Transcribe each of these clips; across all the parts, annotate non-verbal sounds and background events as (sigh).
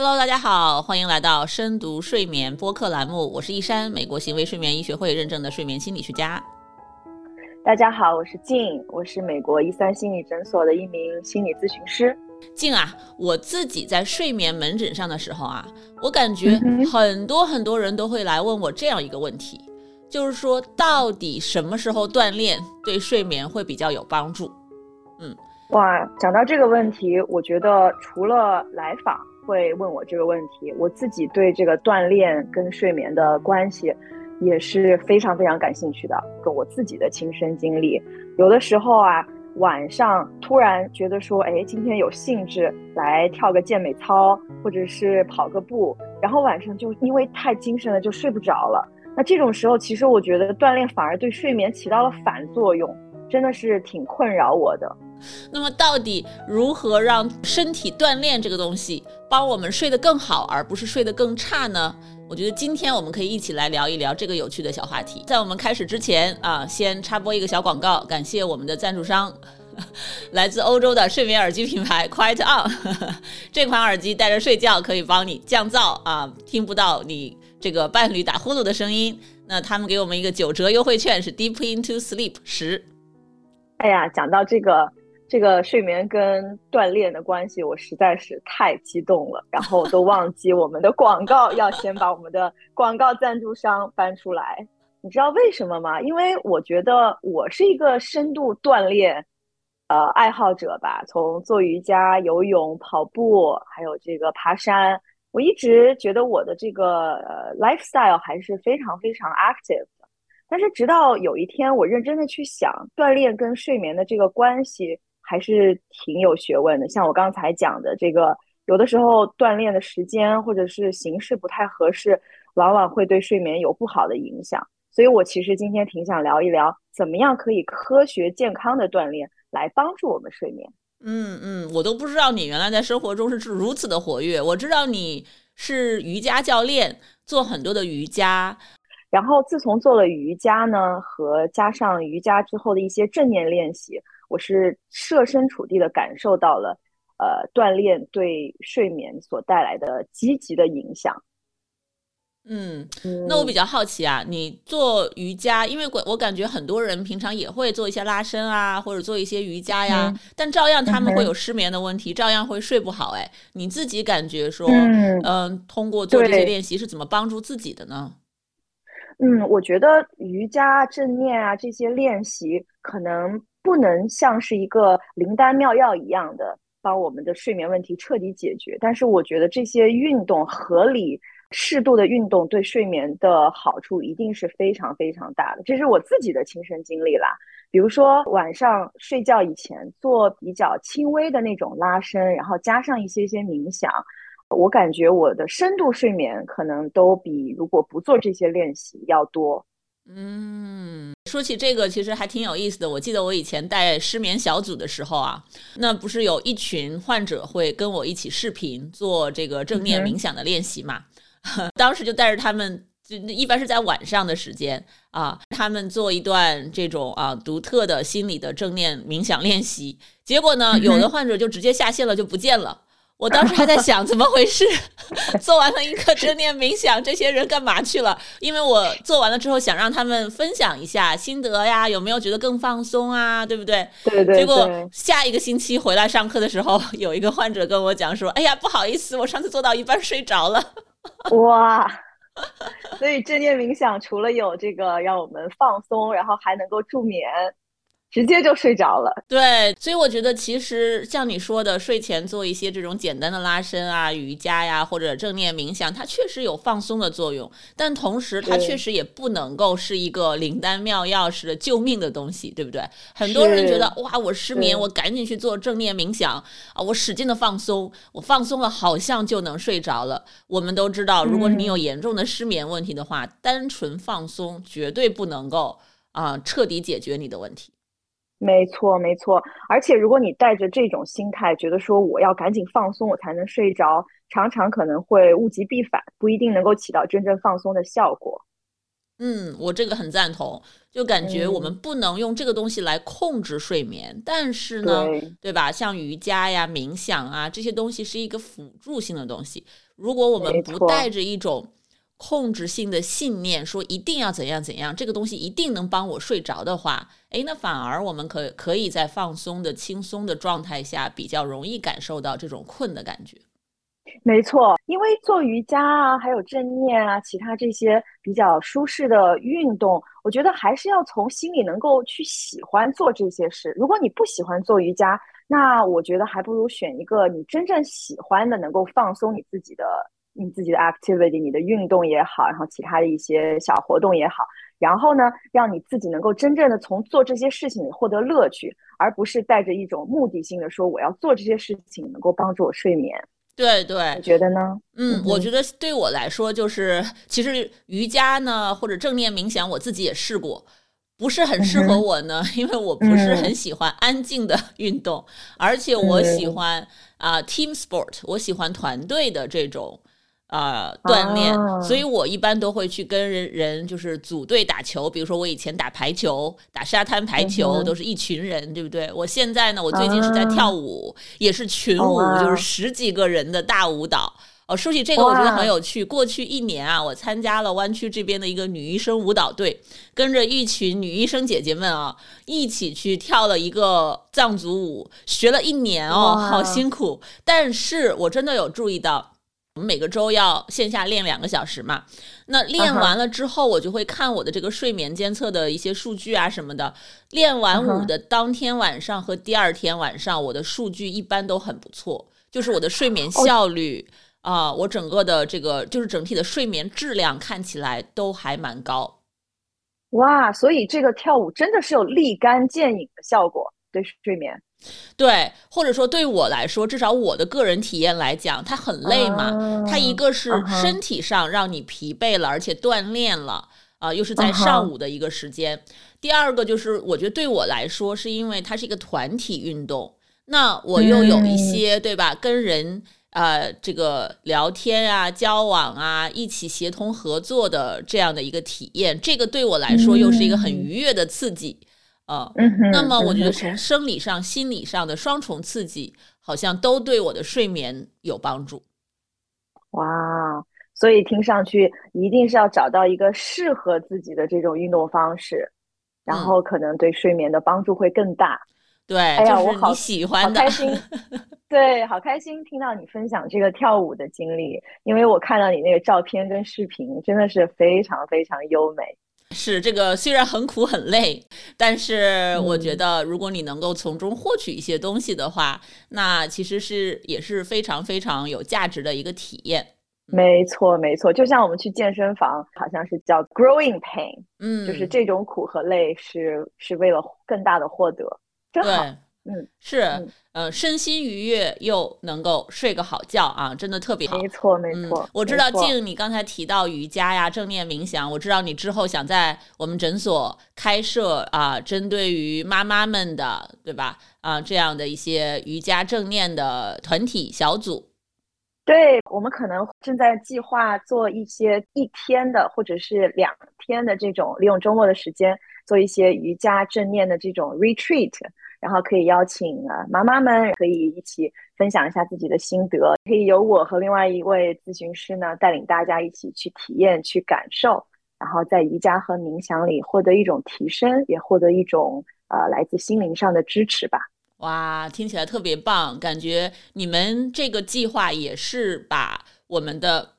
Hello，大家好，欢迎来到深读睡眠播客栏目，我是一山，美国行为睡眠医学会认证的睡眠心理学家。大家好，我是静，我是美国一三心理诊所的一名心理咨询师。静啊，我自己在睡眠门诊上的时候啊，我感觉很多很多人都会来问我这样一个问题，就是说到底什么时候锻炼对睡眠会比较有帮助？嗯，哇，讲到这个问题，我觉得除了来访。会问我这个问题，我自己对这个锻炼跟睡眠的关系也是非常非常感兴趣的，跟我自己的亲身经历。有的时候啊，晚上突然觉得说，哎，今天有兴致来跳个健美操，或者是跑个步，然后晚上就因为太精神了就睡不着了。那这种时候，其实我觉得锻炼反而对睡眠起到了反作用，真的是挺困扰我的。那么，到底如何让身体锻炼这个东西帮我们睡得更好，而不是睡得更差呢？我觉得今天我们可以一起来聊一聊这个有趣的小话题。在我们开始之前啊，先插播一个小广告，感谢我们的赞助商，(laughs) 来自欧洲的睡眠耳机品牌 Quiet On。(laughs) 这款耳机戴着睡觉可以帮你降噪啊，听不到你这个伴侣打呼噜的声音。那他们给我们一个九折优惠券，是 Deep Into Sleep 十。哎呀，讲到这个。这个睡眠跟锻炼的关系，我实在是太激动了，然后都忘记我们的广告要先把我们的广告赞助商搬出来。你知道为什么吗？因为我觉得我是一个深度锻炼，呃，爱好者吧。从做瑜伽、游泳、跑步，还有这个爬山，我一直觉得我的这个呃 lifestyle 还是非常非常 active 的。但是直到有一天，我认真的去想锻炼跟睡眠的这个关系。还是挺有学问的，像我刚才讲的这个，有的时候锻炼的时间或者是形式不太合适，往往会对睡眠有不好的影响。所以我其实今天挺想聊一聊，怎么样可以科学健康的锻炼来帮助我们睡眠。嗯嗯，我都不知道你原来在生活中是如此的活跃。我知道你是瑜伽教练，做很多的瑜伽。然后自从做了瑜伽呢，和加上瑜伽之后的一些正念练习。我是设身处地的感受到了，呃，锻炼对睡眠所带来的积极的影响。嗯，那我比较好奇啊，你做瑜伽，因为我我感觉很多人平常也会做一些拉伸啊，或者做一些瑜伽呀，但照样他们会有失眠的问题，照样会睡不好。哎，你自己感觉说，嗯，通过做这些练习是怎么帮助自己的呢？嗯，我觉得瑜伽、正念啊这些练习可能。不能像是一个灵丹妙药一样的帮我们的睡眠问题彻底解决，但是我觉得这些运动合理、适度的运动对睡眠的好处一定是非常非常大的。这是我自己的亲身经历啦。比如说晚上睡觉以前做比较轻微的那种拉伸，然后加上一些些冥想，我感觉我的深度睡眠可能都比如果不做这些练习要多。嗯，说起这个，其实还挺有意思的。我记得我以前带失眠小组的时候啊，那不是有一群患者会跟我一起视频做这个正念冥想的练习嘛？(laughs) 当时就带着他们，就一般是在晚上的时间啊，他们做一段这种啊独特的心理的正念冥想练习。结果呢，有的患者就直接下线了，就不见了。我当时还在想怎么回事，(laughs) 做完了一个正念冥想，这些人干嘛去了？因为我做完了之后想让他们分享一下心得呀，有没有觉得更放松啊？对不对？对对。结果下一个星期回来上课的时候，有一个患者跟我讲说：“哎呀，不好意思，我上次做到一半睡着了。(laughs) ”哇！所以正念冥想除了有这个让我们放松，然后还能够助眠。直接就睡着了。对，所以我觉得其实像你说的，睡前做一些这种简单的拉伸啊、瑜伽呀，或者正念冥想，它确实有放松的作用。但同时，它确实也不能够是一个灵丹妙药似的救命的东西，对不对？很多人觉得哇，我失眠，我赶紧去做正念冥想啊，我使劲的放松，我放松了，好像就能睡着了。我们都知道，如果你有严重的失眠问题的话，单纯放松绝对不能够啊彻底解决你的问题。没错，没错。而且，如果你带着这种心态，觉得说我要赶紧放松，我才能睡着，常常可能会物极必反，不一定能够起到真正放松的效果。嗯，我这个很赞同，就感觉我们不能用这个东西来控制睡眠，但是呢，对吧？像瑜伽呀、冥想啊这些东西是一个辅助性的东西。如果我们不带着一种控制性的信念，说一定要怎样怎样，这个东西一定能帮我睡着的话，哎，那反而我们可可以在放松的、轻松的状态下，比较容易感受到这种困的感觉。没错，因为做瑜伽啊，还有正念啊，其他这些比较舒适的运动，我觉得还是要从心里能够去喜欢做这些事。如果你不喜欢做瑜伽，那我觉得还不如选一个你真正喜欢的，能够放松你自己的、你自己的 activity，你的运动也好，然后其他的一些小活动也好，然后呢，让你自己能够真正的从做这些事情里获得乐趣，而不是带着一种目的性的说我要做这些事情能够帮助我睡眠。对对，你觉得呢？嗯，我觉得对我来说，就是其实瑜伽呢，或者正念冥想，我自己也试过，不是很适合我呢，(laughs) 因为我不是很喜欢安静的 (laughs) 运动，而且我喜欢啊 team sport，我喜欢团队的这种。呃，锻炼，所以我一般都会去跟人人就是组队打球。比如说我以前打排球，打沙滩排球都是一群人，对不对？我现在呢，我最近是在跳舞，也是群舞，就是十几个人的大舞蹈。哦，说起这个，我觉得很有趣。过去一年啊，我参加了湾区这边的一个女医生舞蹈队，跟着一群女医生姐姐们啊，一起去跳了一个藏族舞，学了一年哦，好辛苦。但是我真的有注意到。我们每个周要线下练两个小时嘛，那练完了之后，我就会看我的这个睡眠监测的一些数据啊什么的。练完舞的当天晚上和第二天晚上，我的数据一般都很不错，就是我的睡眠效率啊，我整个的这个就是整体的睡眠质量看起来都还蛮高。哇，所以这个跳舞真的是有立竿见影的效果，对睡眠。对，或者说对我来说，至少我的个人体验来讲，它很累嘛。它一个是身体上让你疲惫了，而且锻炼了啊，又是在上午的一个时间。第二个就是，我觉得对我来说，是因为它是一个团体运动，那我又有一些对吧，跟人呃这个聊天啊、交往啊、一起协同合作的这样的一个体验，这个对我来说又是一个很愉悦的刺激。呃，那么我觉得从生理上、心理上的双重刺激，好像都对我的睡眠有帮助。哇，所以听上去一定是要找到一个适合自己的这种运动方式，然后可能对睡眠的帮助会更大。对，哎呀，我好喜欢的，开心。(laughs) 对，好开心听到你分享这个跳舞的经历，因为我看到你那个照片跟视频，真的是非常非常优美。是这个虽然很苦很累，但是我觉得如果你能够从中获取一些东西的话，那其实是也是非常非常有价值的一个体验。没错，没错，就像我们去健身房，好像是叫 growing pain，嗯，就是这种苦和累是是为了更大的获得，真好。嗯，是，呃，身心愉悦又能够睡个好觉啊，真的特别好。没错，没错。我知道静，你刚才提到瑜伽呀、正念冥想，我知道你之后想在我们诊所开设啊，针对于妈妈们的，对吧？啊，这样的一些瑜伽正念的团体小组。对我们可能正在计划做一些一天的或者是两天的这种，利用周末的时间做一些瑜伽正念的这种 retreat。然后可以邀请啊妈妈们，可以一起分享一下自己的心得，可以由我和另外一位咨询师呢带领大家一起去体验、去感受，然后在瑜伽和冥想里获得一种提升，也获得一种呃来自心灵上的支持吧。哇，听起来特别棒，感觉你们这个计划也是把我们的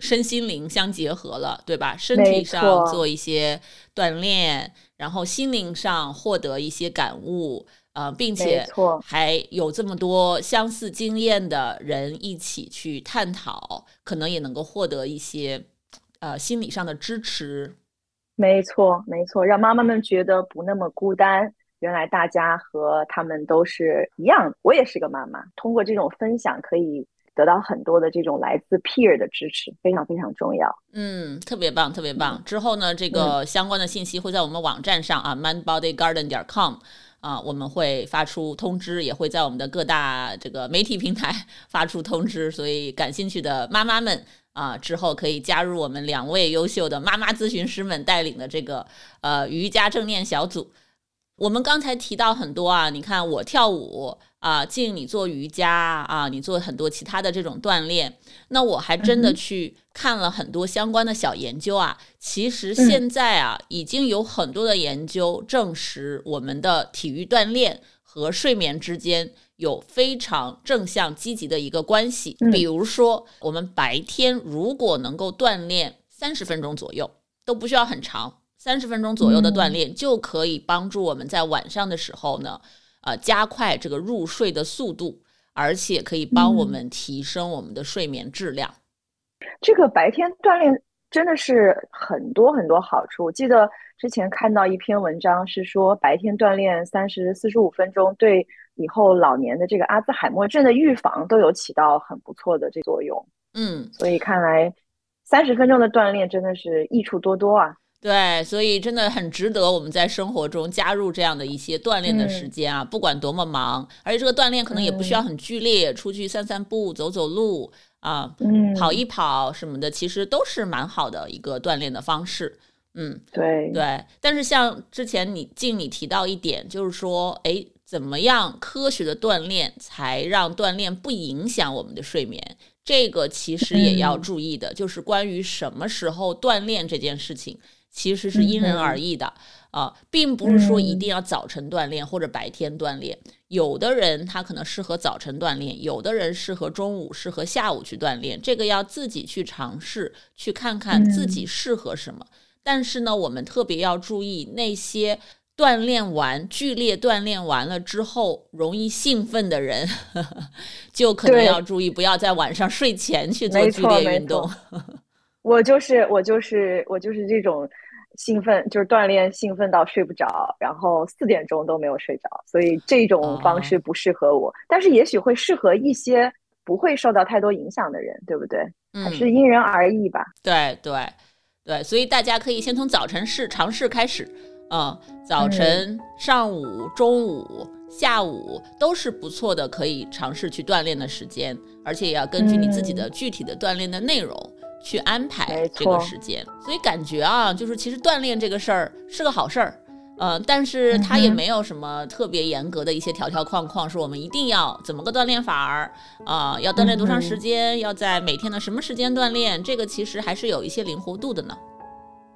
身心灵相结合了，对吧？身体上做一些锻炼，然后心灵上获得一些感悟。呃，并且还有这么多相似经验的人一起去探讨，可能也能够获得一些呃心理上的支持。没错，没错，让妈妈们觉得不那么孤单。原来大家和他们都是一样，我也是个妈妈。通过这种分享，可以得到很多的这种来自 peer 的支持，非常非常重要。嗯，特别棒，特别棒。之后呢，这个相关的信息会在我们网站上啊，mindbodygarden 点 com。啊，我们会发出通知，也会在我们的各大这个媒体平台 (laughs) 发出通知，所以感兴趣的妈妈们啊，之后可以加入我们两位优秀的妈妈咨询师们带领的这个呃瑜伽正念小组。我们刚才提到很多啊，你看我跳舞啊，静你做瑜伽啊，你做很多其他的这种锻炼，那我还真的去看了很多相关的小研究啊。其实现在啊，已经有很多的研究证实，我们的体育锻炼和睡眠之间有非常正向积极的一个关系。比如说，我们白天如果能够锻炼三十分钟左右，都不需要很长。三十分钟左右的锻炼就可以帮助我们在晚上的时候呢，呃，加快这个入睡的速度，而且可以帮我们提升我们的睡眠质量。这个白天锻炼真的是很多很多好处。我记得之前看到一篇文章是说，白天锻炼三十四十五分钟，对以后老年的这个阿兹海默症的预防都有起到很不错的这作用。嗯，所以看来三十分钟的锻炼真的是益处多多啊。对，所以真的很值得我们在生活中加入这样的一些锻炼的时间啊，不管多么忙，而且这个锻炼可能也不需要很剧烈，出去散散步、走走路啊，跑一跑什么的，其实都是蛮好的一个锻炼的方式。嗯，对对。但是像之前你静你提到一点，就是说，哎，怎么样科学的锻炼才让锻炼不影响我们的睡眠？这个其实也要注意的，就是关于什么时候锻炼这件事情。其实是因人而异的啊，并不是说一定要早晨锻炼或者白天锻炼。有的人他可能适合早晨锻炼，有的人适合中午、适合下午去锻炼。这个要自己去尝试，去看看自己适合什么。但是呢，我们特别要注意那些锻炼完、剧烈锻炼完了之后容易兴奋的人，(laughs) 就可能要注意，不要在晚上睡前去做剧烈运动。(laughs) 我就是我就是我就是这种兴奋，就是锻炼兴奋到睡不着，然后四点钟都没有睡着，所以这种方式不适合我。但是也许会适合一些不会受到太多影响的人，对不对？还是因人而异吧。对对对，所以大家可以先从早晨试尝试开始，嗯，早晨、上午、中午、下午都是不错的，可以尝试去锻炼的时间，而且也要根据你自己的具体的锻炼的内容。去安排这个时间，所以感觉啊，就是其实锻炼这个事儿是个好事儿，呃，但是它也没有什么特别严格的一些条条框框，说我们一定要怎么个锻炼法儿啊，要锻炼多长时间，要在每天的什么时间锻炼，这个其实还是有一些灵活度的呢。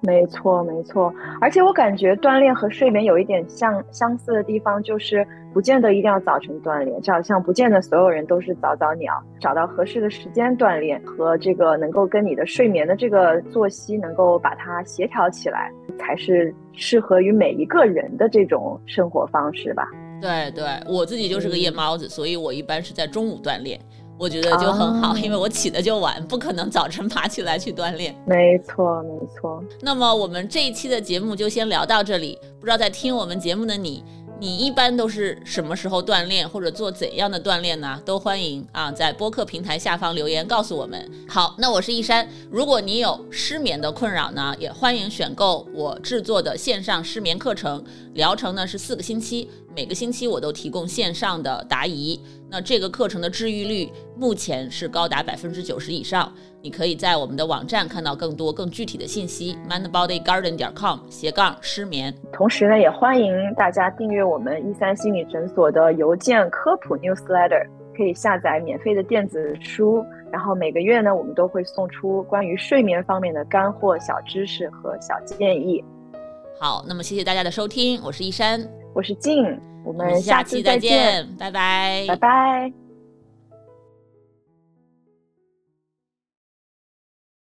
没错，没错，而且我感觉锻炼和睡眠有一点相相似的地方，就是不见得一定要早晨锻炼，就好像不见得所有人都是早早鸟，找到合适的时间锻炼和这个能够跟你的睡眠的这个作息能够把它协调起来，才是适合于每一个人的这种生活方式吧。对，对我自己就是个夜猫子，所以我一般是在中午锻炼。我觉得就很好，因为我起的就晚，不可能早晨爬起来去锻炼。没错，没错。那么我们这一期的节目就先聊到这里。不知道在听我们节目的你。你一般都是什么时候锻炼，或者做怎样的锻炼呢？都欢迎啊，在播客平台下方留言告诉我们。好，那我是易山。如果你有失眠的困扰呢，也欢迎选购我制作的线上失眠课程，疗程呢是四个星期，每个星期我都提供线上的答疑。那这个课程的治愈率目前是高达百分之九十以上。你可以在我们的网站看到更多更具体的信息，mindbodygarden 点 com 斜杠失眠。同时呢，也欢迎大家订阅我们一三心理诊所的邮件科普 newsletter，可以下载免费的电子书。然后每个月呢，我们都会送出关于睡眠方面的干货、小知识和小建议。好，那么谢谢大家的收听，我是一山，我是静，我们下期再见，拜拜，拜拜。